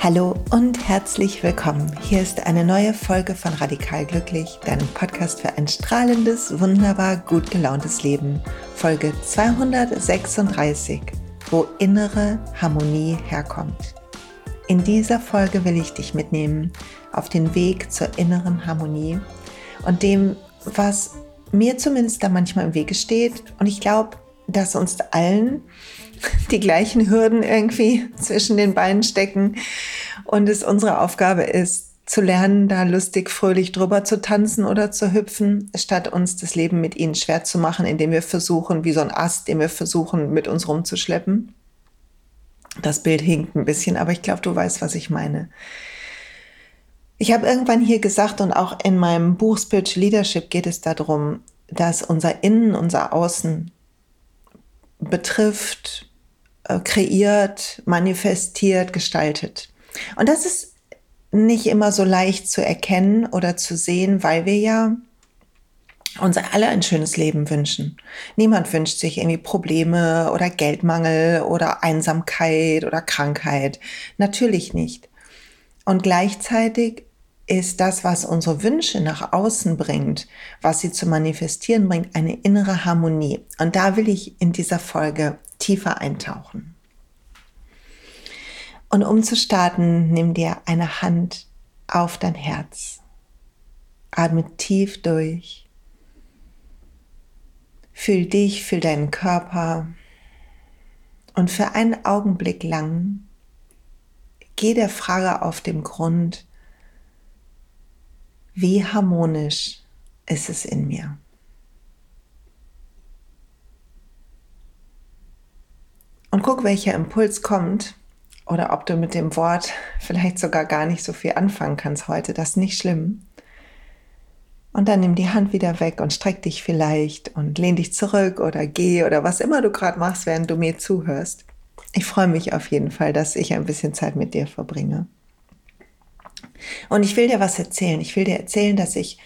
Hallo und herzlich willkommen. Hier ist eine neue Folge von Radikal Glücklich, deinem Podcast für ein strahlendes, wunderbar gut gelauntes Leben. Folge 236, wo innere Harmonie herkommt. In dieser Folge will ich dich mitnehmen auf den Weg zur inneren Harmonie und dem, was mir zumindest da manchmal im Wege steht. Und ich glaube, dass uns allen die gleichen Hürden irgendwie zwischen den Beinen stecken und es unsere Aufgabe ist, zu lernen, da lustig, fröhlich drüber zu tanzen oder zu hüpfen, statt uns das Leben mit ihnen schwer zu machen, indem wir versuchen, wie so ein Ast, den wir versuchen, mit uns rumzuschleppen. Das Bild hinkt ein bisschen, aber ich glaube, du weißt, was ich meine. Ich habe irgendwann hier gesagt und auch in meinem Buch Spiritual Leadership geht es darum, dass unser Innen, unser Außen betrifft, äh, kreiert, manifestiert, gestaltet. Und das ist nicht immer so leicht zu erkennen oder zu sehen, weil wir ja uns alle ein schönes Leben wünschen. Niemand wünscht sich irgendwie Probleme oder Geldmangel oder Einsamkeit oder Krankheit. Natürlich nicht. Und gleichzeitig ist das, was unsere Wünsche nach außen bringt, was sie zu manifestieren bringt, eine innere Harmonie. Und da will ich in dieser Folge tiefer eintauchen. Und um zu starten, nimm dir eine Hand auf dein Herz. Atme tief durch. Fühl dich, fühl deinen Körper. Und für einen Augenblick lang geh der Frage auf dem Grund, wie harmonisch ist es in mir? Und guck, welcher Impuls kommt oder ob du mit dem Wort vielleicht sogar gar nicht so viel anfangen kannst heute. Das ist nicht schlimm. Und dann nimm die Hand wieder weg und streck dich vielleicht und lehn dich zurück oder geh oder was immer du gerade machst, während du mir zuhörst. Ich freue mich auf jeden Fall, dass ich ein bisschen Zeit mit dir verbringe. Und ich will dir was erzählen. Ich will dir erzählen, dass ich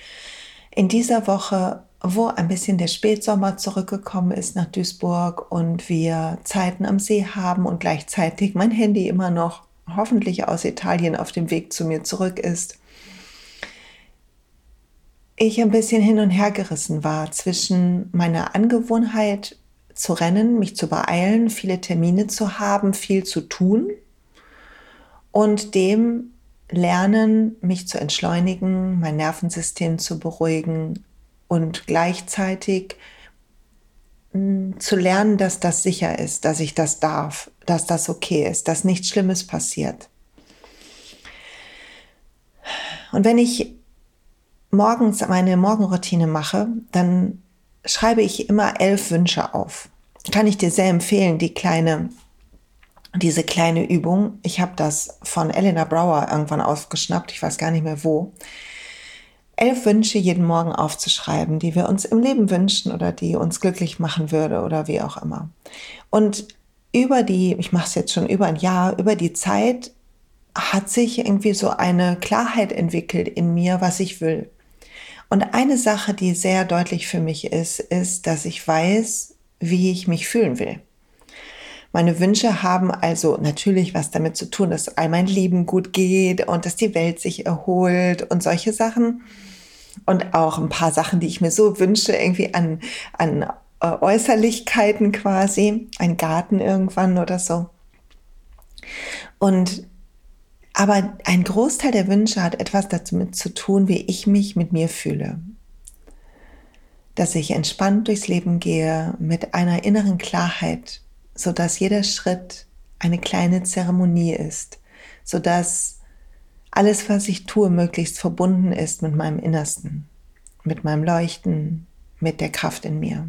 in dieser Woche, wo ein bisschen der Spätsommer zurückgekommen ist nach Duisburg und wir Zeiten am See haben und gleichzeitig mein Handy immer noch hoffentlich aus Italien auf dem Weg zu mir zurück ist, ich ein bisschen hin und her gerissen war zwischen meiner Angewohnheit zu rennen, mich zu beeilen, viele Termine zu haben, viel zu tun und dem lernen, mich zu entschleunigen, mein Nervensystem zu beruhigen und gleichzeitig hm, zu lernen, dass das sicher ist, dass ich das darf, dass das okay ist, dass nichts Schlimmes passiert. Und wenn ich morgens meine Morgenroutine mache, dann schreibe ich immer elf Wünsche auf. Kann ich dir sehr empfehlen, die kleine diese kleine Übung. Ich habe das von Elena Brower irgendwann aufgeschnappt, ich weiß gar nicht mehr wo. Elf Wünsche jeden Morgen aufzuschreiben, die wir uns im Leben wünschen oder die uns glücklich machen würde oder wie auch immer. Und über die, ich mache es jetzt schon über ein Jahr, über die Zeit hat sich irgendwie so eine Klarheit entwickelt in mir, was ich will. Und eine Sache, die sehr deutlich für mich ist, ist, dass ich weiß, wie ich mich fühlen will. Meine Wünsche haben also natürlich was damit zu tun, dass all mein Leben gut geht und dass die Welt sich erholt und solche Sachen. Und auch ein paar Sachen, die ich mir so wünsche, irgendwie an, an äh, Äußerlichkeiten quasi, ein Garten irgendwann oder so. Und aber ein Großteil der Wünsche hat etwas damit zu tun, wie ich mich mit mir fühle. Dass ich entspannt durchs Leben gehe mit einer inneren Klarheit so dass jeder Schritt eine kleine Zeremonie ist, so dass alles, was ich tue, möglichst verbunden ist mit meinem Innersten, mit meinem Leuchten, mit der Kraft in mir,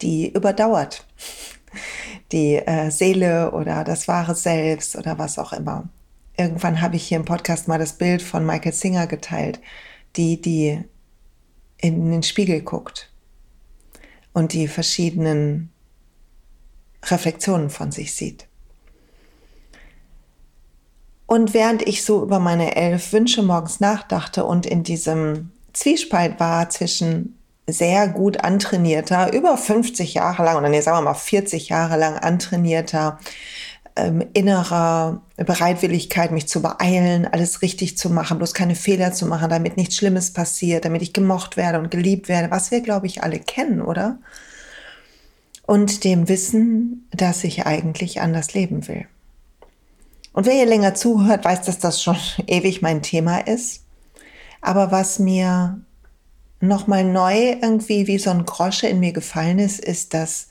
die überdauert, die äh, Seele oder das wahre Selbst oder was auch immer. Irgendwann habe ich hier im Podcast mal das Bild von Michael Singer geteilt, die, die in den Spiegel guckt und die verschiedenen Reflexionen von sich sieht. Und während ich so über meine elf Wünsche morgens nachdachte und in diesem Zwiespalt war zwischen sehr gut antrainierter, über 50 Jahre lang oder nee, sagen wir mal 40 Jahre lang antrainierter ähm, innerer Bereitwilligkeit, mich zu beeilen, alles richtig zu machen, bloß keine Fehler zu machen, damit nichts Schlimmes passiert, damit ich gemocht werde und geliebt werde, was wir, glaube ich, alle kennen, oder? Und dem Wissen, dass ich eigentlich anders leben will. Und wer hier länger zuhört, weiß, dass das schon ewig mein Thema ist. Aber was mir nochmal neu irgendwie wie so ein Grosche in mir gefallen ist, ist, dass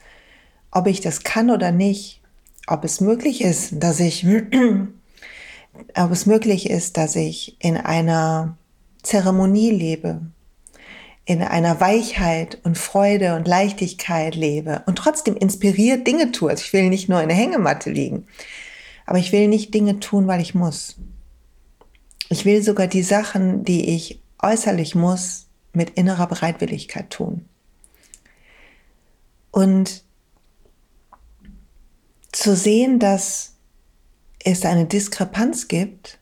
ob ich das kann oder nicht, ob es möglich ist, dass ich, ob es möglich ist, dass ich in einer Zeremonie lebe, in einer Weichheit und Freude und Leichtigkeit lebe und trotzdem inspiriert Dinge tue. Also ich will nicht nur in der Hängematte liegen, aber ich will nicht Dinge tun, weil ich muss. Ich will sogar die Sachen, die ich äußerlich muss, mit innerer Bereitwilligkeit tun. Und zu sehen, dass es eine Diskrepanz gibt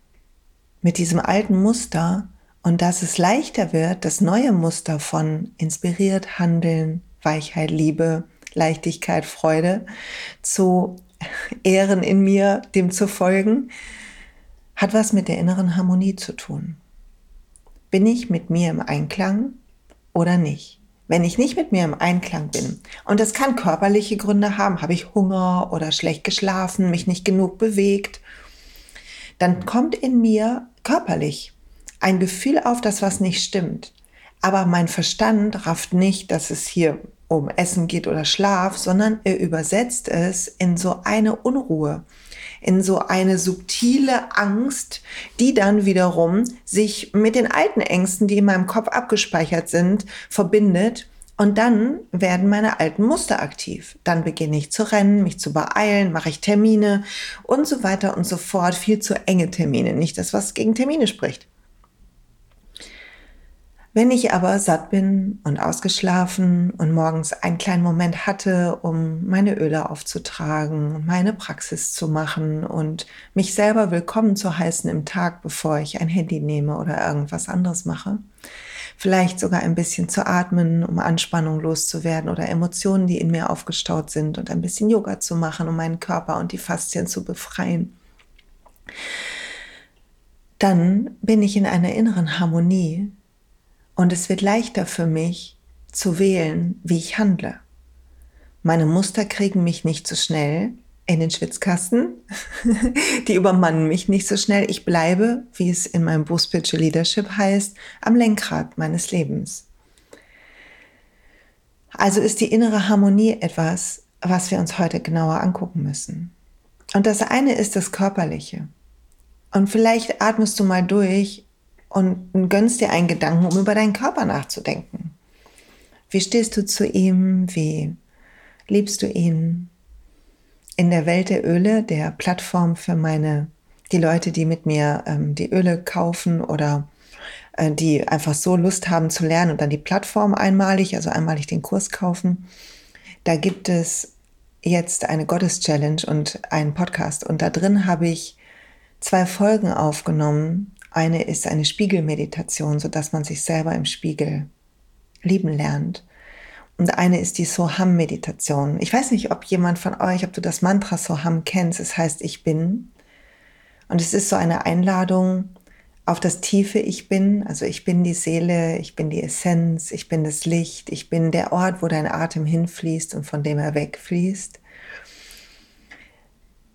mit diesem alten Muster und dass es leichter wird, das neue Muster von inspiriert Handeln, Weichheit, Liebe, Leichtigkeit, Freude zu ehren in mir, dem zu folgen, hat was mit der inneren Harmonie zu tun. Bin ich mit mir im Einklang oder nicht? Wenn ich nicht mit mir im Einklang bin, und das kann körperliche Gründe haben, habe ich Hunger oder schlecht geschlafen, mich nicht genug bewegt, dann kommt in mir körperlich ein Gefühl auf, dass was nicht stimmt. Aber mein Verstand rafft nicht, dass es hier um Essen geht oder Schlaf, sondern er übersetzt es in so eine Unruhe, in so eine subtile Angst, die dann wiederum sich mit den alten Ängsten, die in meinem Kopf abgespeichert sind, verbindet. Und dann werden meine alten Muster aktiv. Dann beginne ich zu rennen, mich zu beeilen, mache ich Termine und so weiter und so fort. Viel zu enge Termine. Nicht das, was gegen Termine spricht. Wenn ich aber satt bin und ausgeschlafen und morgens einen kleinen Moment hatte, um meine Öle aufzutragen, meine Praxis zu machen und mich selber willkommen zu heißen im Tag, bevor ich ein Handy nehme oder irgendwas anderes mache, vielleicht sogar ein bisschen zu atmen, um Anspannung loszuwerden oder Emotionen, die in mir aufgestaut sind und ein bisschen Yoga zu machen, um meinen Körper und die Faszien zu befreien. Dann bin ich in einer inneren Harmonie und es wird leichter für mich zu wählen, wie ich handle. Meine Muster kriegen mich nicht so schnell in den Schwitzkasten. Die übermannen mich nicht so schnell. Ich bleibe, wie es in meinem Buch Spiritual Leadership heißt, am Lenkrad meines Lebens. Also ist die innere Harmonie etwas, was wir uns heute genauer angucken müssen. Und das eine ist das Körperliche. Und vielleicht atmest du mal durch und gönnst dir einen Gedanken, um über deinen Körper nachzudenken. Wie stehst du zu ihm? Wie liebst du ihn? In der Welt der Öle, der Plattform für meine, die Leute, die mit mir ähm, die Öle kaufen oder äh, die einfach so Lust haben zu lernen und dann die Plattform einmalig, also einmalig den Kurs kaufen, da gibt es jetzt eine Gottes-Challenge und einen Podcast. Und da drin habe ich zwei Folgen aufgenommen eine ist eine Spiegelmeditation, so dass man sich selber im Spiegel lieben lernt. Und eine ist die Soham-Meditation. Ich weiß nicht, ob jemand von euch, ob du das Mantra Soham kennst. Es heißt Ich bin. Und es ist so eine Einladung auf das tiefe Ich bin. Also ich bin die Seele, ich bin die Essenz, ich bin das Licht, ich bin der Ort, wo dein Atem hinfließt und von dem er wegfließt.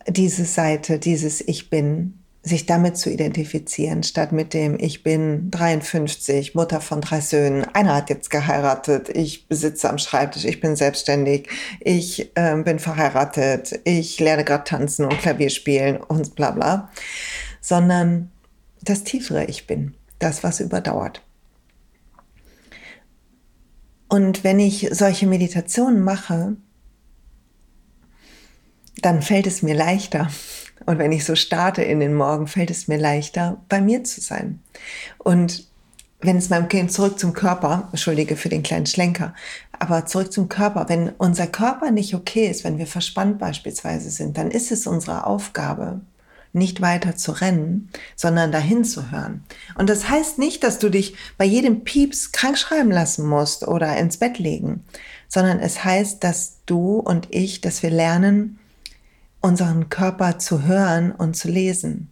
Diese Seite, dieses Ich bin, sich damit zu identifizieren, statt mit dem Ich bin 53, Mutter von drei Söhnen, einer hat jetzt geheiratet, ich besitze am Schreibtisch, ich bin selbstständig, ich äh, bin verheiratet, ich lerne gerade tanzen und Klavier spielen und bla bla, sondern das tiefere Ich bin, das, was überdauert. Und wenn ich solche Meditationen mache, dann fällt es mir leichter, und wenn ich so starte in den Morgen, fällt es mir leichter, bei mir zu sein. Und wenn es meinem Kind zurück zum Körper, entschuldige für den kleinen Schlenker, aber zurück zum Körper, wenn unser Körper nicht okay ist, wenn wir verspannt beispielsweise sind, dann ist es unsere Aufgabe, nicht weiter zu rennen, sondern dahin zu hören. Und das heißt nicht, dass du dich bei jedem Pieps krank schreiben lassen musst oder ins Bett legen, sondern es heißt, dass du und ich, dass wir lernen, unseren Körper zu hören und zu lesen.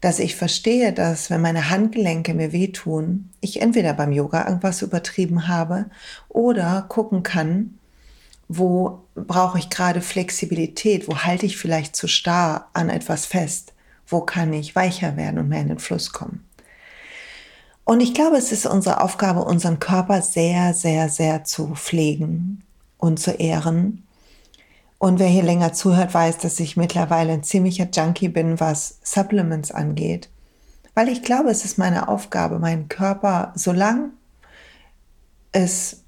Dass ich verstehe, dass wenn meine Handgelenke mir wehtun, ich entweder beim Yoga irgendwas übertrieben habe oder gucken kann, wo brauche ich gerade Flexibilität, wo halte ich vielleicht zu starr an etwas fest, wo kann ich weicher werden und mehr in den Fluss kommen. Und ich glaube, es ist unsere Aufgabe, unseren Körper sehr, sehr, sehr zu pflegen und zu ehren und wer hier länger zuhört, weiß, dass ich mittlerweile ein ziemlicher Junkie bin, was Supplements angeht. Weil ich glaube, es ist meine Aufgabe, meinen Körper, solange es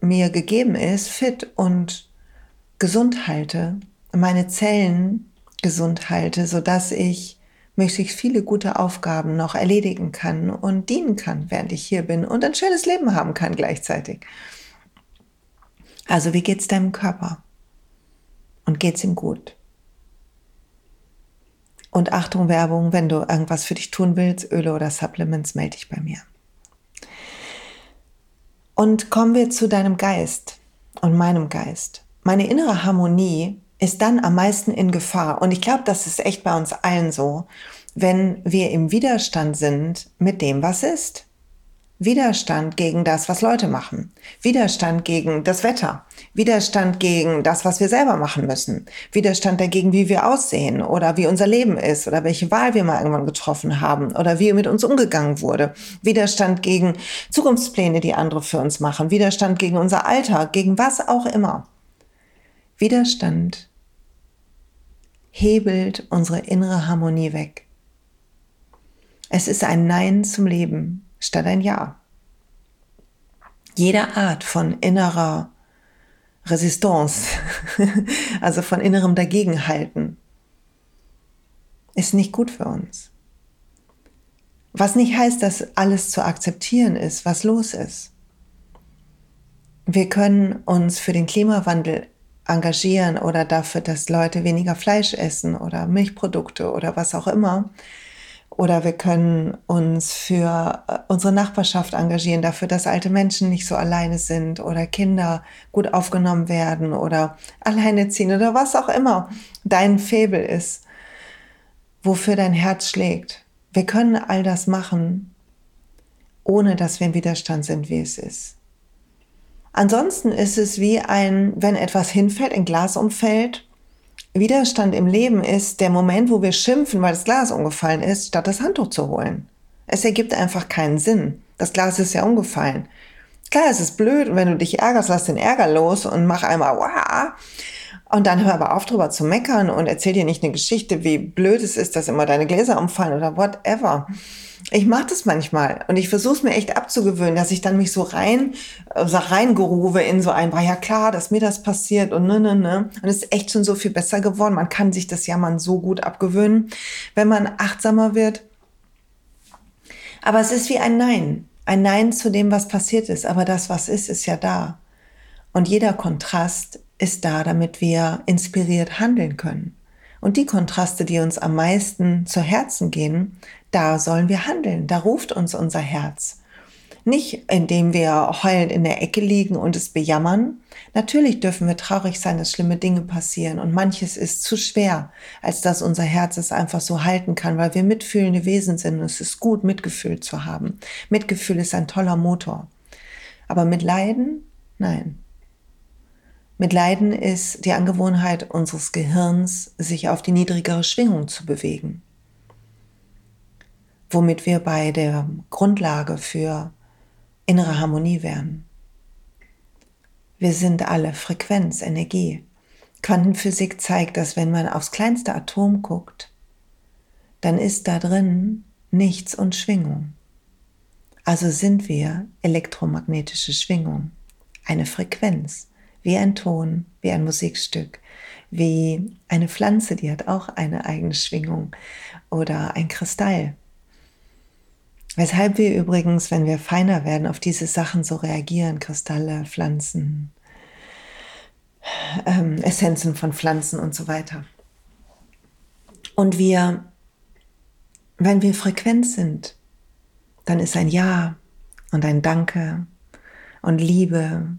mir gegeben ist, fit und gesund halte, meine Zellen gesund halte, sodass ich möglichst viele gute Aufgaben noch erledigen kann und dienen kann, während ich hier bin und ein schönes Leben haben kann gleichzeitig. Also wie geht's deinem Körper? Und geht's ihm gut. Und Achtung, Werbung, wenn du irgendwas für dich tun willst, Öle oder Supplements, melde dich bei mir. Und kommen wir zu deinem Geist und meinem Geist. Meine innere Harmonie ist dann am meisten in Gefahr. Und ich glaube, das ist echt bei uns allen so, wenn wir im Widerstand sind mit dem, was ist. Widerstand gegen das, was Leute machen. Widerstand gegen das Wetter. Widerstand gegen das, was wir selber machen müssen. Widerstand dagegen, wie wir aussehen oder wie unser Leben ist oder welche Wahl wir mal irgendwann getroffen haben oder wie mit uns umgegangen wurde. Widerstand gegen Zukunftspläne, die andere für uns machen. Widerstand gegen unser Alter, gegen was auch immer. Widerstand hebelt unsere innere Harmonie weg. Es ist ein Nein zum Leben statt ein Ja. Jede Art von innerer Resistance, also von innerem Dagegenhalten, ist nicht gut für uns. Was nicht heißt, dass alles zu akzeptieren ist, was los ist. Wir können uns für den Klimawandel engagieren oder dafür, dass Leute weniger Fleisch essen oder Milchprodukte oder was auch immer. Oder wir können uns für äh, unsere Nachbarschaft engagieren, dafür, dass alte Menschen nicht so alleine sind oder Kinder gut aufgenommen werden oder alleine ziehen oder was auch immer dein Febel ist, wofür dein Herz schlägt. Wir können all das machen, ohne dass wir im Widerstand sind, wie es ist. Ansonsten ist es wie ein, wenn etwas hinfällt, ein Glas umfällt Widerstand im Leben ist der Moment, wo wir schimpfen, weil das Glas umgefallen ist, statt das Handtuch zu holen. Es ergibt einfach keinen Sinn. Das Glas ist ja umgefallen. Klar, es ist blöd und wenn du dich ärgerst, lass den Ärger los und mach einmal Wah! und dann hör aber auf drüber zu meckern und erzähl dir nicht eine Geschichte, wie blöd es ist, dass immer deine Gläser umfallen oder whatever ich mache das manchmal und ich versuche es mir echt abzugewöhnen, dass ich dann mich so rein so reingerufe in so ein, war ja klar, dass mir das passiert und ne, ne, ne. Und es ist echt schon so viel besser geworden. Man kann sich das Jammern so gut abgewöhnen, wenn man achtsamer wird. Aber es ist wie ein Nein. Ein Nein zu dem, was passiert ist. Aber das, was ist, ist ja da. Und jeder Kontrast ist da, damit wir inspiriert handeln können. Und die Kontraste, die uns am meisten zu Herzen gehen, da sollen wir handeln. Da ruft uns unser Herz. Nicht indem wir heulend in der Ecke liegen und es bejammern. Natürlich dürfen wir traurig sein, dass schlimme Dinge passieren und manches ist zu schwer, als dass unser Herz es einfach so halten kann, weil wir mitfühlende Wesen sind und es ist gut, Mitgefühl zu haben. Mitgefühl ist ein toller Motor. Aber mit Leiden? Nein. Mit Leiden ist die Angewohnheit unseres Gehirns, sich auf die niedrigere Schwingung zu bewegen. Womit wir bei der Grundlage für innere Harmonie wären. Wir sind alle Frequenz, Energie. Quantenphysik zeigt, dass wenn man aufs kleinste Atom guckt, dann ist da drin nichts und Schwingung. Also sind wir elektromagnetische Schwingung, eine Frequenz wie ein Ton, wie ein Musikstück, wie eine Pflanze, die hat auch eine eigene Schwingung oder ein Kristall. Weshalb wir übrigens, wenn wir feiner werden, auf diese Sachen so reagieren, Kristalle, Pflanzen, ähm, Essenzen von Pflanzen und so weiter. Und wir, wenn wir frequent sind, dann ist ein Ja und ein Danke und Liebe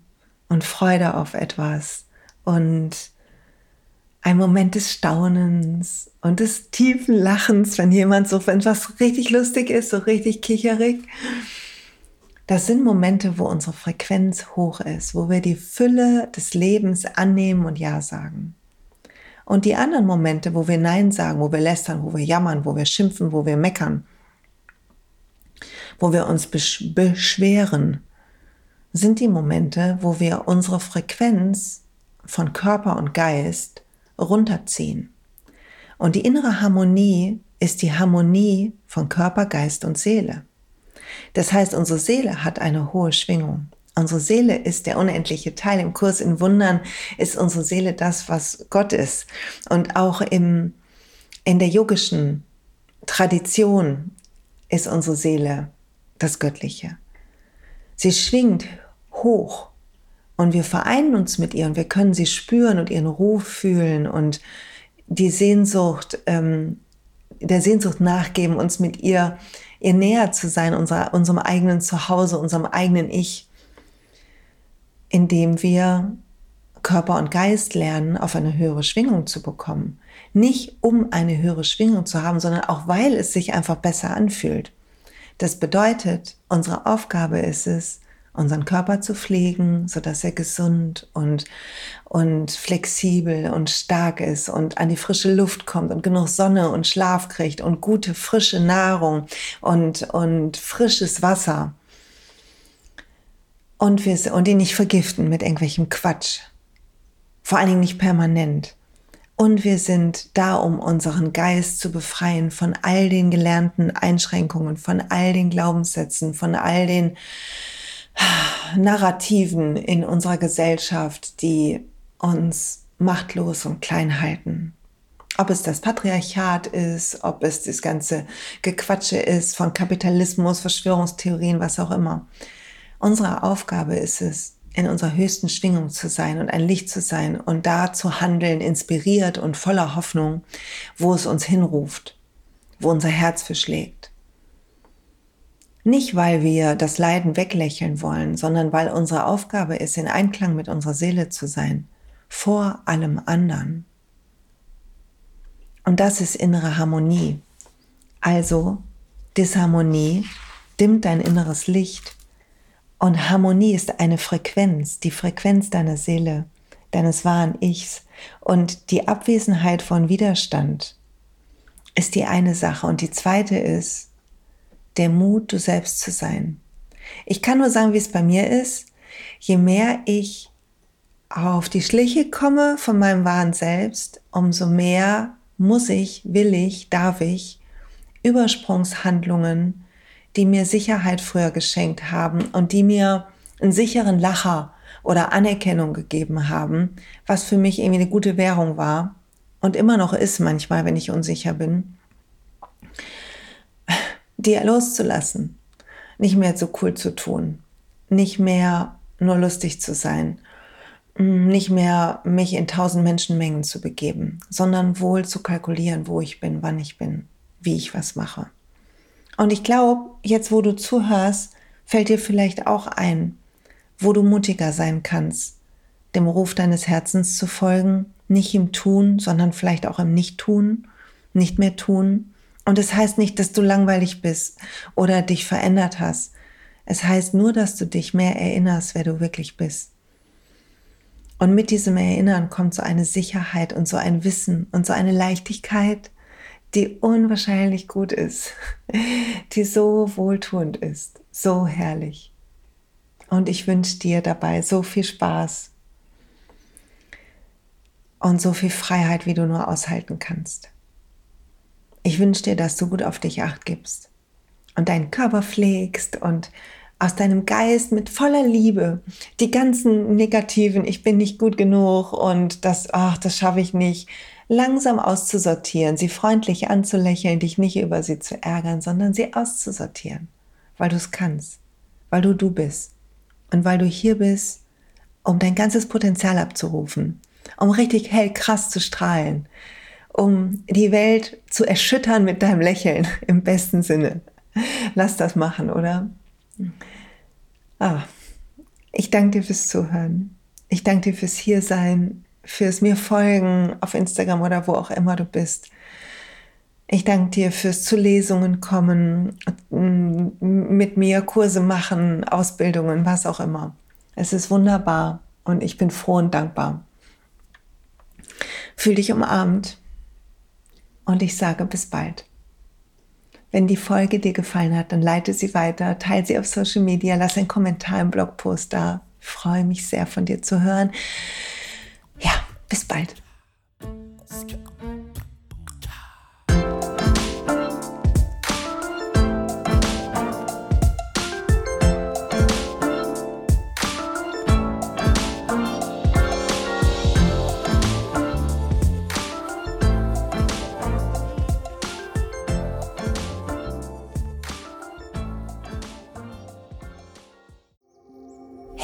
und Freude auf etwas und ein Moment des Staunens und des tiefen Lachens, wenn jemand so, wenn was richtig lustig ist, so richtig kicherig. Das sind Momente, wo unsere Frequenz hoch ist, wo wir die Fülle des Lebens annehmen und Ja sagen. Und die anderen Momente, wo wir Nein sagen, wo wir lästern, wo wir jammern, wo wir schimpfen, wo wir meckern, wo wir uns beschweren, sind die Momente, wo wir unsere Frequenz von Körper und Geist runterziehen. Und die innere Harmonie ist die Harmonie von Körper, Geist und Seele. Das heißt, unsere Seele hat eine hohe Schwingung. Unsere Seele ist der unendliche Teil. Im Kurs in Wundern ist unsere Seele das, was Gott ist. Und auch im, in der yogischen Tradition ist unsere Seele das Göttliche. Sie schwingt hoch und wir vereinen uns mit ihr und wir können sie spüren und ihren Ruf fühlen und die Sehnsucht, ähm, der Sehnsucht nachgeben, uns mit ihr, ihr näher zu sein, unser, unserem eigenen Zuhause, unserem eigenen Ich, indem wir Körper und Geist lernen, auf eine höhere Schwingung zu bekommen. Nicht um eine höhere Schwingung zu haben, sondern auch weil es sich einfach besser anfühlt. Das bedeutet, unsere Aufgabe ist es, unseren Körper zu pflegen, so dass er gesund und, und flexibel und stark ist und an die frische Luft kommt und genug Sonne und Schlaf kriegt und gute, frische Nahrung und, und frisches Wasser. Und, wir, und ihn nicht vergiften mit irgendwelchem Quatsch. Vor allen Dingen nicht permanent. Und wir sind da, um unseren Geist zu befreien von all den gelernten Einschränkungen, von all den Glaubenssätzen, von all den Narrativen in unserer Gesellschaft, die uns machtlos und klein halten. Ob es das Patriarchat ist, ob es das ganze Gequatsche ist von Kapitalismus, Verschwörungstheorien, was auch immer. Unsere Aufgabe ist es, in unserer höchsten Schwingung zu sein und ein Licht zu sein und da zu handeln, inspiriert und voller Hoffnung, wo es uns hinruft, wo unser Herz verschlägt. Nicht, weil wir das Leiden weglächeln wollen, sondern weil unsere Aufgabe ist, in Einklang mit unserer Seele zu sein, vor allem anderen. Und das ist innere Harmonie. Also, Disharmonie dimmt dein inneres Licht. Und Harmonie ist eine Frequenz, die Frequenz deiner Seele, deines wahren Ichs. Und die Abwesenheit von Widerstand ist die eine Sache. Und die zweite ist, der Mut, du selbst zu sein. Ich kann nur sagen, wie es bei mir ist. Je mehr ich auf die Schliche komme von meinem wahren Selbst, umso mehr muss ich, will ich, darf ich Übersprungshandlungen, die mir Sicherheit früher geschenkt haben und die mir einen sicheren Lacher oder Anerkennung gegeben haben, was für mich irgendwie eine gute Währung war und immer noch ist manchmal, wenn ich unsicher bin, dir loszulassen, nicht mehr so cool zu tun, nicht mehr nur lustig zu sein, mm, nicht mehr mich in tausend Menschenmengen zu begeben, sondern wohl zu kalkulieren, wo ich bin, wann ich bin, wie ich was mache. Und ich glaube, jetzt wo du zuhörst, fällt dir vielleicht auch ein, wo du mutiger sein kannst, dem Ruf deines Herzens zu folgen, nicht im Tun, sondern vielleicht auch im Nicht-Tun, nicht mehr tun, und es das heißt nicht, dass du langweilig bist oder dich verändert hast. Es heißt nur, dass du dich mehr erinnerst, wer du wirklich bist. Und mit diesem Erinnern kommt so eine Sicherheit und so ein Wissen und so eine Leichtigkeit, die unwahrscheinlich gut ist, die so wohltuend ist, so herrlich. Und ich wünsche dir dabei so viel Spaß und so viel Freiheit, wie du nur aushalten kannst. Ich wünsche dir, dass du gut auf dich acht gibst und deinen Körper pflegst und aus deinem Geist mit voller Liebe die ganzen negativen, ich bin nicht gut genug und das, ach, das schaffe ich nicht, langsam auszusortieren, sie freundlich anzulächeln, dich nicht über sie zu ärgern, sondern sie auszusortieren, weil du es kannst, weil du du bist und weil du hier bist, um dein ganzes Potenzial abzurufen, um richtig hell krass zu strahlen, um die Welt zu erschüttern mit deinem Lächeln im besten Sinne. Lass das machen, oder? Ah, ich danke dir fürs Zuhören. Ich danke dir fürs Hiersein, fürs mir folgen auf Instagram oder wo auch immer du bist. Ich danke dir fürs zu Lesungen kommen, mit mir Kurse machen, Ausbildungen, was auch immer. Es ist wunderbar und ich bin froh und dankbar. Fühl dich umarmt und ich sage bis bald. Wenn die Folge dir gefallen hat, dann leite sie weiter, teile sie auf Social Media, lass einen Kommentar im Blogpost da. Ich freue mich sehr von dir zu hören. Ja, bis bald.